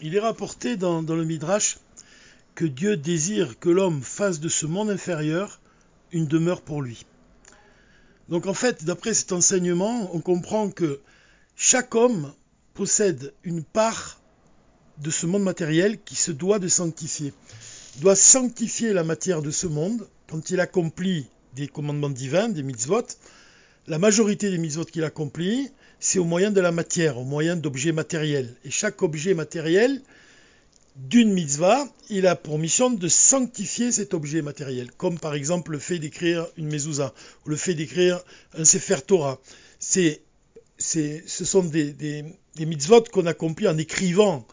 Il est rapporté dans, le Midrash que Dieu désire que l'homme fasse de ce monde inférieur une demeure pour lui. Donc en fait, d'après cet enseignement, on comprend que chaque homme possède une part de ce monde matériel qui se doit de sanctifier. Il doit sanctifier la matière de ce monde quand il accomplit des commandements divins, des mitzvot. La majorité des mitzvot qu'il accomplit, c'est au moyen de la matière, au moyen d'objets matériels. Et chaque objet matériel d'une mitzvah, il a pour mission de sanctifier cet objet matériel, comme par exemple le fait d'écrire une mezouza ou le fait d'écrire un sefer Torah. C'est, ce sont des, des, des mitzvot qu'on accomplit en écrivant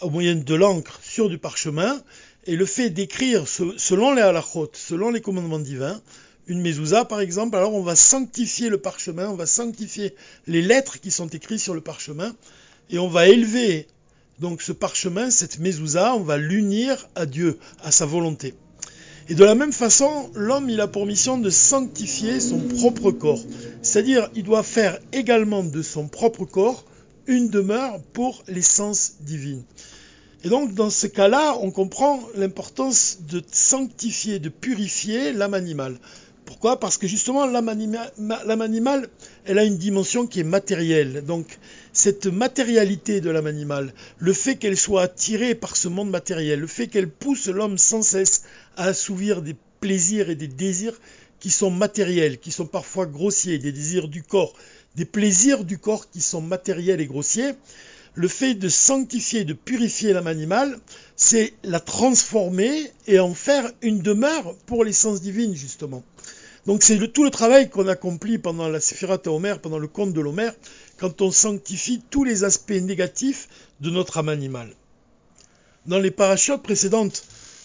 au moyen de l'encre sur du parchemin, et le fait d'écrire selon les halachot, selon les commandements divins, une mezouza par exemple, alors on va sanctifier le parchemin, on va sanctifier les lettres qui sont écrites sur le parchemin, et on va élever donc ce parchemin, cette mezouza, on va l'unir à Dieu, à sa volonté. Et de la même façon, l'homme, il a pour mission de sanctifier son propre corps. C'est-à-dire, il doit faire également de son propre corps une demeure pour l'essence divine. Et donc, dans ce cas-là, on comprend l'importance de sanctifier, de purifier l'âme animale. Pourquoi? Parce que justement, l'âme animale, elle a une dimension qui est matérielle. Donc, cette matérialité de l'âme animale, le fait qu'elle soit attirée par ce monde matériel, le fait qu'elle pousse l'homme sans cesse à assouvir des plaisirs et des désirs qui sont matériels, qui sont parfois grossiers, des désirs du corps, des plaisirs du corps qui sont matériels et grossiers, le fait de sanctifier, de purifier l'âme animale, c'est la transformer et en faire une demeure pour l'essence divine, justement. Donc c'est tout le travail qu'on accomplit pendant la Séphirat Homer, pendant le conte de l'Homer, quand on sanctifie tous les aspects négatifs de notre âme animale. Dans les parachutes précédentes,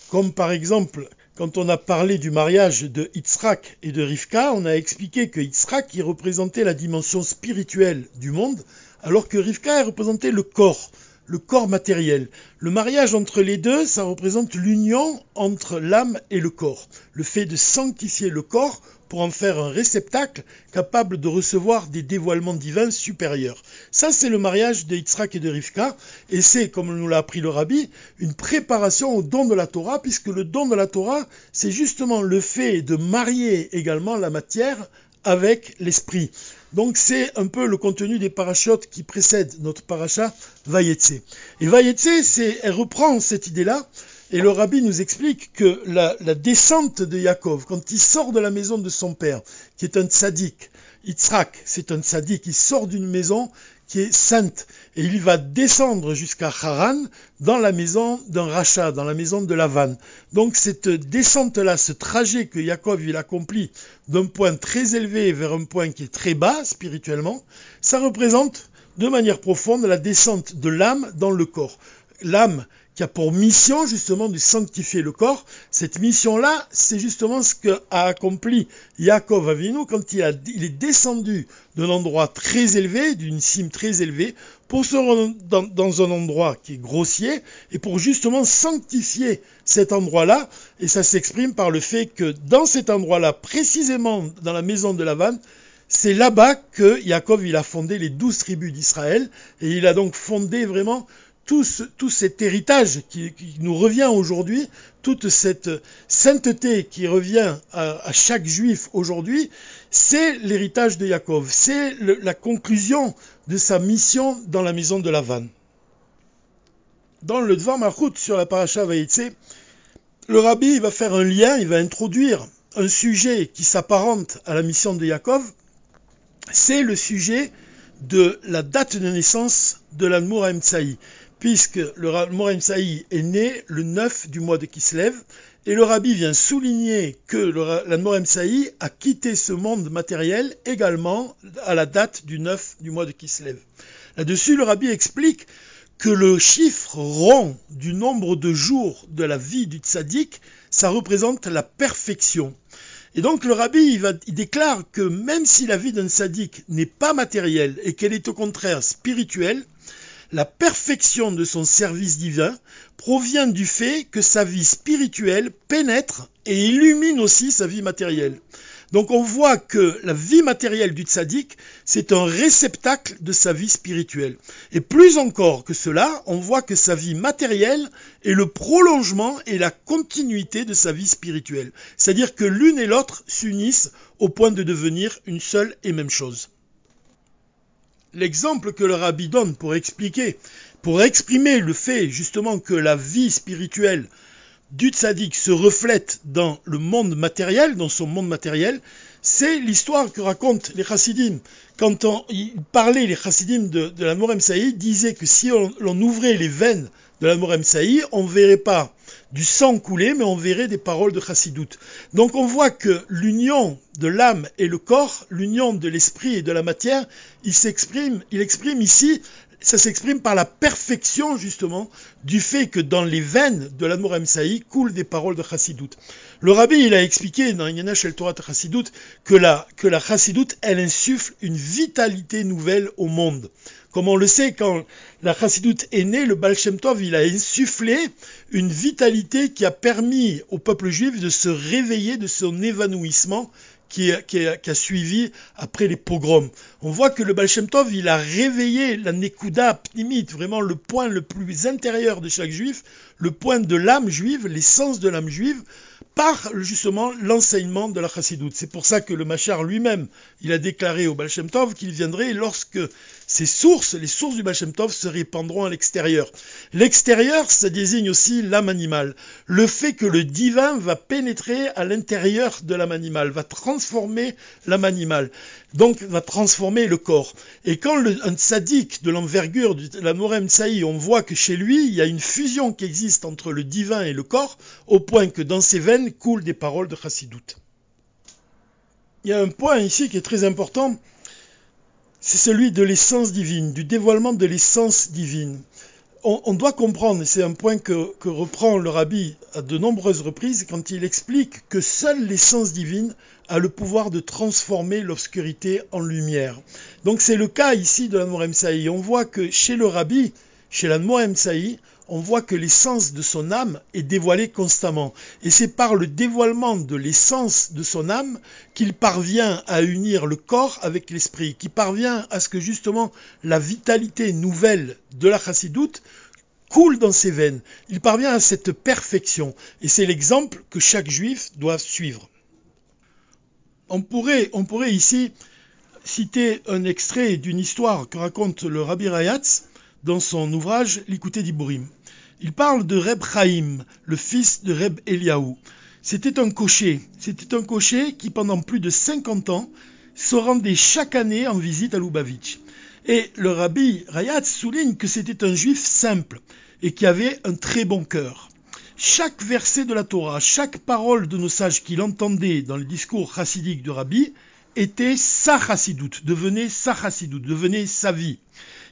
comme par exemple quand on a parlé du mariage de Yitzhak et de Rivka, on a expliqué que Yitzhak représentait la dimension spirituelle du monde, alors que Rivka représentait le corps, le corps matériel. Le mariage entre les deux, ça représente l'union entre l'âme et le corps. Le fait de sanctifier le corps pour en faire un réceptacle capable de recevoir des dévoilements divins supérieurs. Ça, c'est le mariage de Yitzhak et de Rivka, et c'est, comme nous l'a appris le rabbi, une préparation au don de la Torah, puisque le don de la Torah, c'est justement le fait de marier également la matière avec l'esprit. Donc c'est un peu le contenu des parachutes qui précèdent notre paracha Vayetse. Et Vayetse, c'est, elle reprend cette idée-là, et le rabbi nous explique que la, descente de Yaakov, quand il sort de la maison de son père, qui est un tzaddik, Yitzhak, c'est un tzaddik, il sort d'une maison qui est sainte, et il va descendre jusqu'à Haran, dans la maison d'un rachat, dans la maison de Lavan. Donc cette descente-là, ce trajet que Yaakov il accomplit d'un point très élevé vers un point qui est très bas spirituellement, ça représente de manière profonde la descente de l'âme dans le corps. L'âme qui a pour mission justement de sanctifier le corps. Cette mission-là, c'est justement ce qu'a accompli Yaakov Avinu quand il, est descendu d'un endroit très élevé, d'une cime très élevée, pour se rendre dans, un endroit qui est grossier et pour justement sanctifier cet endroit-là. Et ça s'exprime par le fait que dans cet endroit-là, précisément dans la maison de Lavan, c'est là-bas que Yaakov il a fondé les douze tribus d'Israël et il a donc fondé vraiment tout, cet héritage qui, nous revient aujourd'hui, toute cette sainteté qui revient à, chaque juif aujourd'hui, c'est l'héritage de Yaakov, c'est la conclusion de sa mission dans la maison de la vanne. Dans le Dvar Malchut sur la paracha Vaïtse, le rabbi va faire un lien, il va introduire un sujet qui s'apparente à la mission de Yaakov, c'est le sujet de la date de naissance de l'Anmour Tsaï puisque le Morem Saï est né le 9 du mois de Kislev, et le rabbi vient souligner que le Morem Saï a quitté ce monde matériel également à la date du 9 du mois de Kislev. Là-dessus, le rabbi explique que le chiffre rond du nombre de jours de la vie du tzaddik, ça représente la perfection. Et donc le rabbi, déclare que même si la vie d'un tzaddik n'est pas matérielle et qu'elle est au contraire spirituelle, la perfection de son service divin provient du fait que sa vie spirituelle pénètre et illumine aussi sa vie matérielle. Donc on voit que la vie matérielle du tzaddik, c'est un réceptacle de sa vie spirituelle. Et plus encore que cela, on voit que sa vie matérielle est le prolongement et la continuité de sa vie spirituelle. C'est-à-dire que l'une et l'autre s'unissent au point de devenir une seule et même chose. L'exemple que le rabbi donne pour expliquer, pour exprimer le fait justement que la vie spirituelle du tzaddik se reflète dans le monde matériel, dans son monde matériel, c'est l'histoire que racontent les chassidim. Quand on, ils parlaient, les chassidim de, la Morem Saïd disaient que si on, ouvrait les veines de la Morem Saïd, on ne verrait pas du sang couler, mais on verrait des paroles de chassidoute. Donc on voit que l'union de l'âme et le corps, l'union de l'esprit et de la matière, il s'exprime, il exprime ici ça s'exprime par la perfection justement du fait que dans les veines de l'amour Saï coulent des paroles de Chassidut. Le rabbi, il a expliqué dans Yana Shel Torah Chassidut que la, que la Chassidut, elle insuffle une vitalité nouvelle au monde. Comme on le sait, quand la Chassidut est née, le Baal Tov, il a insufflé une vitalité qui a permis au peuple juif de se réveiller de son évanouissement qui, a, suivi après les pogroms. On voit que le Baal Shem Tov, il a réveillé la Nekuda Pnimit, vraiment le point le plus intérieur de chaque juif, le point de l'âme juive, l'essence de l'âme juive, par justement l'enseignement de la chassidoute. C'est pour ça que le Machar lui-même, il a déclaré au Baal Shem Tov qu'il viendrait lorsque ces sources, les sources du Baal Tov, se répandront à l'extérieur. L'extérieur, ça désigne aussi l'âme animale. Le fait que le divin va pénétrer à l'intérieur de l'âme animale, va transformer l'âme animale, donc va transformer le corps. Et quand le, un tzaddik de l'envergure de la Morem Tsaï, on voit que chez lui, il y a une fusion qui existe entre le divin et le corps, au point que dans ses veines coulent des paroles de chassidoute. Il y a un point ici qui est très important, c'est celui de l'essence divine, du dévoilement de l'essence divine. On, doit comprendre, et c'est un point que, reprend le rabbi à de nombreuses reprises, quand il explique que seule l'essence divine a le pouvoir de transformer l'obscurité en lumière. Donc c'est le cas ici de la Morem. On voit que chez le rabbi, chez la Morem Saï, on voit que l'essence de son âme est dévoilée constamment. Et c'est par le dévoilement de l'essence de son âme qu'il parvient à unir le corps avec l'esprit, qui parvient à ce que justement la vitalité nouvelle de la chassidoute coule dans ses veines. Il parvient à cette perfection. Et c'est l'exemple que chaque juif doit suivre. On pourrait, on pourrait ici citer un extrait d'une histoire que raconte le Rabbi Rayatz dans son ouvrage L'écouter d'Iburim. Il parle de Reb Chaim, le fils de Reb Eliaou. C'était un cocher. C'était un cocher qui, pendant plus de 50 ans, se rendait chaque année en visite à Lubavitch. Et le rabbi Rayat souligne que c'était un juif simple et qui avait un très bon cœur. Chaque verset de la Torah, chaque parole de nos sages qu'il entendait dans le discours chassidique du rabbi était sa chassidoute, devenait sa chassidoute, devenait sa vie.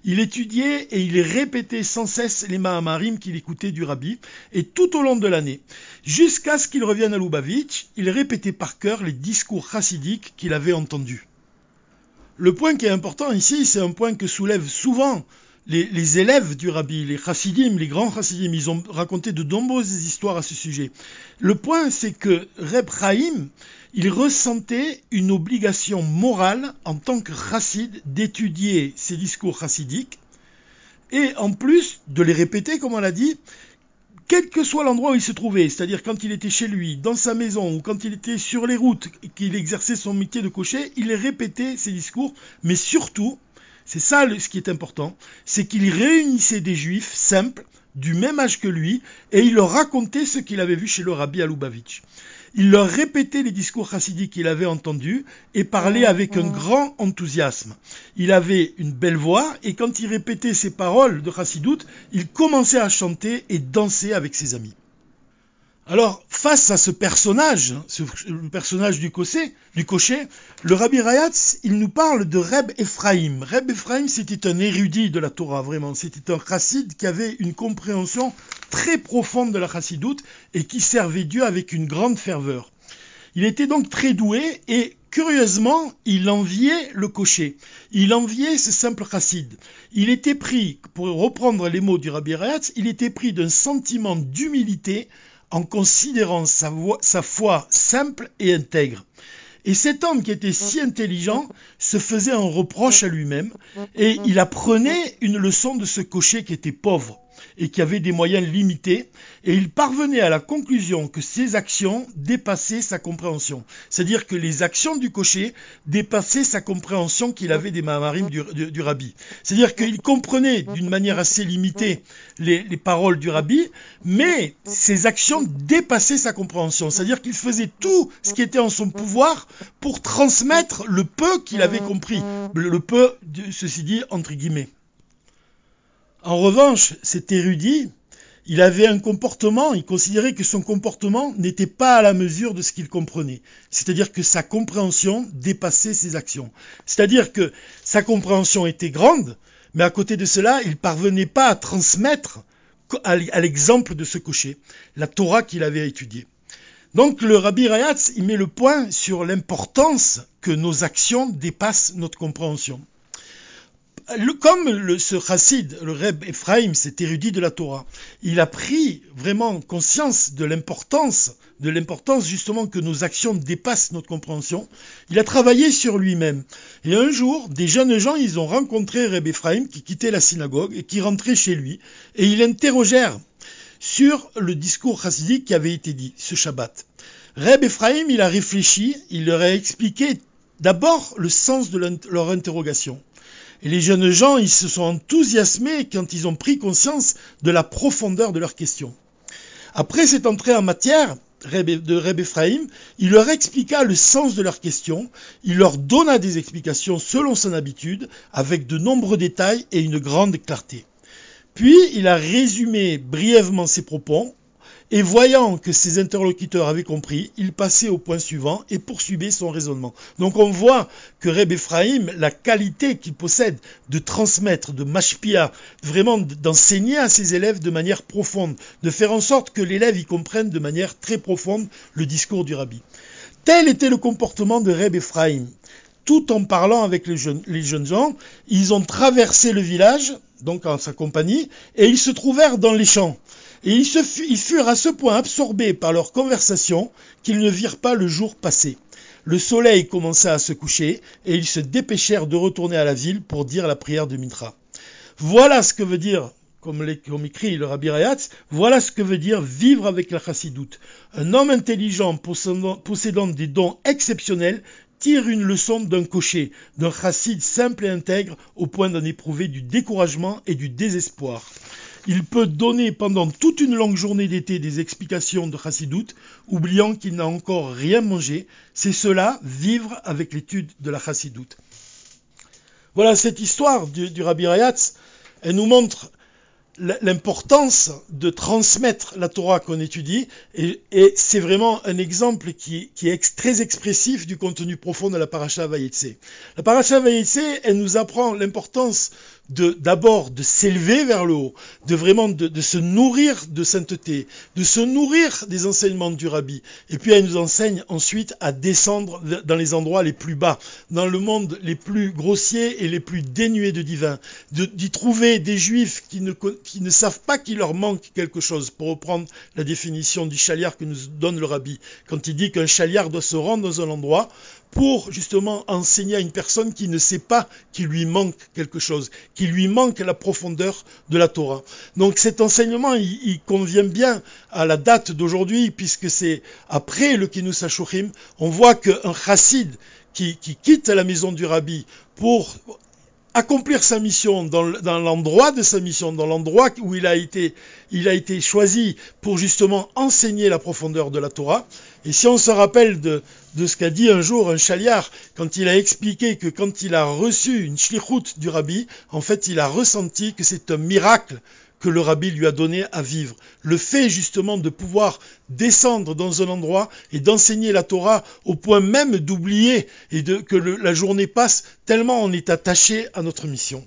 Il étudiait et il répétait sans cesse les Mahamarim qu'il écoutait du rabbi, et tout au long de l'année, jusqu'à ce qu'il revienne à Lubavitch, il répétait par cœur les discours chassidiques qu'il avait entendus. Le point qui est important ici, c'est un point que soulèvent souvent les, élèves du rabbi, les chassidim, les grands chassidim, ils ont raconté de nombreuses histoires à ce sujet. Le point, c'est que Reb Chaim, il ressentait une obligation morale en tant que chassid d'étudier ces discours chassidiques et en plus de les répéter, comme on l'a dit, quel que soit l'endroit où il se trouvait, c'est-à-dire quand il était chez lui, dans sa maison ou quand il était sur les routes, qu'il exerçait son métier de cocher, il répétait ces discours, mais surtout, c'est ça ce qui est important, c'est qu'il réunissait des juifs simples, du même âge que lui, et il leur racontait ce qu'il avait vu chez le rabbi à il leur répétait les discours chassidiques qu'il avait entendus et parlait avec un grand enthousiasme. Il avait une belle voix et quand il répétait ces paroles de chassidoute, il commençait à chanter et danser avec ses amis. Alors, face à ce personnage, hein, ce, le personnage du cocher, du cocher, le Rabbi Rayatz, il nous parle de Reb Ephraim. Reb Ephraim, c'était un érudit de la Torah, vraiment. C'était un chassid qui avait une compréhension très profonde de la chassidoute et qui servait Dieu avec une grande ferveur. Il était donc très doué et curieusement, il enviait le cocher. Il enviait ce simple chassid. Il était pris, pour reprendre les mots du Rabbi Rayatz, il était pris d'un sentiment d'humilité en considérant sa, foi simple et intègre. Et cet homme qui était si intelligent se faisait un reproche à lui-même et il apprenait une leçon de ce cocher qui était pauvre et qui avait des moyens limités, et il parvenait à la conclusion que ses actions dépassaient sa compréhension. C'est-à-dire que les actions du cocher dépassaient sa compréhension qu'il avait des mamarim du, du, rabbi. C'est-à-dire qu'il comprenait d'une manière assez limitée les, les, paroles du rabbi, mais ses actions dépassaient sa compréhension. C'est-à-dire qu'il faisait tout ce qui était en son pouvoir pour transmettre le peu qu'il avait compris. Le peu, ceci dit, entre guillemets. En revanche, cet érudit, il avait un comportement, il considérait que son comportement n'était pas à la mesure de ce qu'il comprenait. C'est-à-dire que sa compréhension dépassait ses actions. C'est-à-dire que sa compréhension était grande, mais à côté de cela, il parvenait pas à transmettre à l'exemple de ce cocher, la Torah qu'il avait étudiée. Donc le Rabbi Rayatz, il met le point sur l'importance que nos actions dépassent notre compréhension comme le, ce chassid, le Reb Ephraim, cet érudit de la Torah, il a pris vraiment conscience de l'importance, de l'importance justement que nos actions dépassent notre compréhension. Il a travaillé sur lui-même. Et un jour, des jeunes gens, ils ont rencontré Reb Ephraim qui quittait la synagogue et qui rentrait chez lui. Et ils l'interrogèrent sur le discours chassidique qui avait été dit ce Shabbat. Reb Ephraim, il a réfléchi, il leur a expliqué d'abord le sens de leur interrogation. Et les jeunes gens, ils se sont enthousiasmés quand ils ont pris conscience de la profondeur de leurs questions. Après cette entrée en matière de Reb Ephraim, il leur expliqua le sens de leurs questions, il leur donna des explications selon son habitude, avec de nombreux détails et une grande clarté. Puis il a résumé brièvement ses propos et voyant que ses interlocuteurs avaient compris, il passait au point suivant et poursuivait son raisonnement. Donc on voit que Reb Ephraim, la qualité qu'il possède de transmettre, de mashpia, vraiment d'enseigner à ses élèves de manière profonde, de faire en sorte que l'élève y comprenne de manière très profonde le discours du rabbi. Tel était le comportement de Reb Ephraim. Tout en parlant avec les jeunes, les jeunes gens, ils ont traversé le village, donc en sa compagnie, et ils se trouvèrent dans les champs. Et ils, furent à ce point absorbés par leur conversation qu'ils ne virent pas le jour passer. Le soleil commença à se coucher et ils se dépêchèrent de retourner à la ville pour dire la prière de Mitra. Voilà ce que veut dire, comme, écrit le Rabbi Rayatz, voilà ce que veut dire vivre avec la chassidoute. Un homme intelligent possédant, possédant des dons exceptionnels tire une leçon d'un cocher, d'un chassid simple et intègre au point d'en éprouver du découragement et du désespoir. Il peut donner pendant toute une longue journée d'été des explications de Chassidoute, oubliant qu'il n'a encore rien mangé. C'est cela, vivre avec l'étude de la Chassidoute. Voilà cette histoire du, du Rabbi Rayatz. Elle nous montre l'importance de transmettre la Torah qu'on étudie, et, c'est vraiment un exemple qui, est très expressif du contenu profond de la Paracha Vayetse. La Paracha Vayetse, elle nous apprend l'importance de d'abord de s'élever vers le haut, de vraiment de, se nourrir de sainteté, de se nourrir des enseignements du rabbi. Et puis elle nous enseigne ensuite à descendre dans les endroits les plus bas, dans le monde les plus grossiers et les plus dénués de divin, d'y trouver des juifs qui ne, qui ne savent pas qu'il leur manque quelque chose, pour reprendre la définition du chaliard que nous donne le rabbi, quand il dit qu'un chaliard doit se rendre dans un endroit pour justement enseigner à une personne qui ne sait pas qu'il lui manque quelque chose, qu'il lui manque la profondeur de la Torah. Donc cet enseignement, il, convient bien à la date d'aujourd'hui, puisque c'est après le Kinus HaShuchim, on voit qu'un chassid qui quitte la maison du rabbi pour accomplir sa mission dans, l'endroit de sa mission, dans l'endroit où il a été, il a été choisi pour justement enseigner la profondeur de la Torah. Et si on se rappelle de, ce qu'a dit un jour un chaliard quand il a expliqué que quand il a reçu une shlichut du rabbi, en fait il a ressenti que c'est un miracle que le rabbi lui a donné à vivre. Le fait justement de pouvoir descendre dans un endroit et d'enseigner la Torah au point même d'oublier et de, que la journée passe tellement on est attaché à notre mission.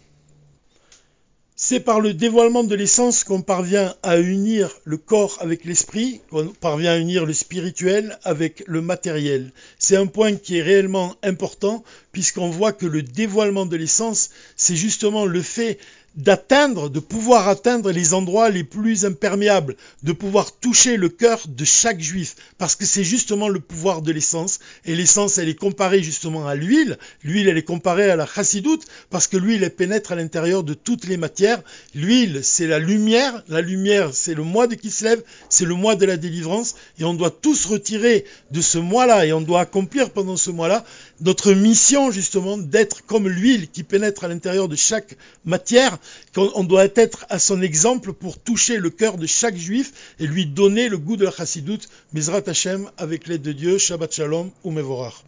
C'est par le dévoilement de l'essence qu'on parvient à unir le corps avec l'esprit, qu'on parvient à unir le spirituel avec le matériel. C'est un point qui est réellement important puisqu'on voit que le dévoilement de l'essence, c'est justement le fait d'atteindre, de pouvoir atteindre les endroits les plus imperméables, de pouvoir toucher le cœur de chaque juif, parce que c'est justement le pouvoir de l'essence, et l'essence elle est comparée justement à l'huile, l'huile elle est comparée à la chassidoute, parce que l'huile elle pénètre à l'intérieur de toutes les matières, l'huile c'est la lumière, la lumière c'est le mois de qui se lève, c'est le mois de la délivrance, et on doit tous retirer de ce mois-là, et on doit accomplir pendant ce mois-là notre mission justement d'être comme l'huile qui pénètre à l'intérieur de chaque matière, qu'on doit être à son exemple pour toucher le cœur de chaque juif et lui donner le goût de la chassidoute, Mizrat Hashem, avec l'aide de Dieu, Shabbat Shalom ou Mevorach.